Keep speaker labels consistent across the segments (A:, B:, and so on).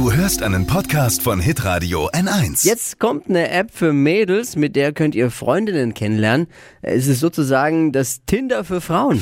A: Du hörst einen Podcast von Hitradio N1.
B: Jetzt kommt eine App für Mädels, mit der könnt ihr Freundinnen kennenlernen. Es ist sozusagen das Tinder für Frauen.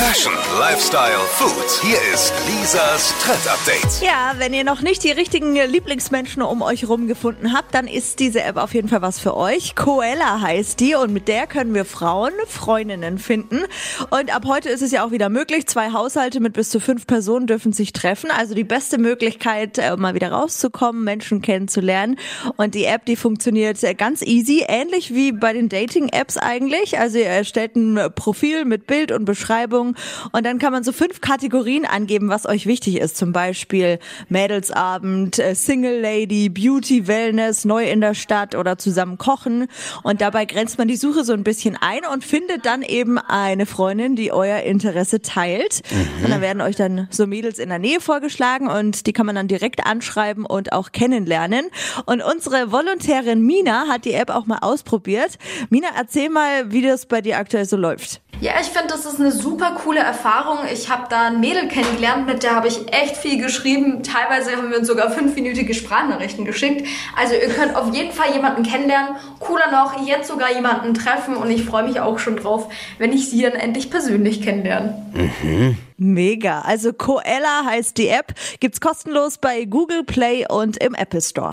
A: Fashion, Lifestyle, Food. Hier ist Lisas Trend Update.
C: Ja, wenn ihr noch nicht die richtigen Lieblingsmenschen um euch herum gefunden habt, dann ist diese App auf jeden Fall was für euch. Coella heißt die und mit der können wir Frauen Freundinnen finden. Und ab heute ist es ja auch wieder möglich. Zwei Haushalte mit bis zu fünf Personen dürfen sich treffen. Also die beste Möglichkeit, äh, mal wieder rauszukommen, Menschen kennenzulernen. Und die App, die funktioniert ganz easy, ähnlich wie bei den Dating-Apps eigentlich. Also ihr erstellt ein Profil mit Bild und Beschreibung und dann kann man so fünf Kategorien angeben, was euch wichtig ist. Zum Beispiel Mädelsabend, äh, Single Lady, Beauty, Wellness, neu in der Stadt oder zusammen kochen. Und dabei grenzt man die Suche so ein bisschen ein und findet dann eben eine Freundin, die euer Interesse teilt. Mhm. Und dann werden euch dann so Mädels in der Nähe vorgeschlagen und die kann man dann direkt anschreiben und auch kennenlernen. Und unsere Volontärin Mina hat die App auch mal ausprobiert. Mina, erzähl mal, wie das bei dir aktuell so läuft.
D: Ja, ich finde, das ist eine super coole Erfahrung. Ich habe da ein Mädel kennengelernt, mit der habe ich echt viel geschrieben. Teilweise haben wir uns sogar fünfminütige Sprachnachrichten geschickt. Also ihr könnt auf jeden Fall jemanden kennenlernen. Cooler noch, jetzt sogar jemanden treffen. Und ich freue mich auch schon drauf, wenn ich sie dann endlich persönlich kennenlerne.
C: Mhm. Mega. Also Coella heißt die App. Gibt's kostenlos bei Google Play und im Apple Store.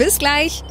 E: Bis gleich.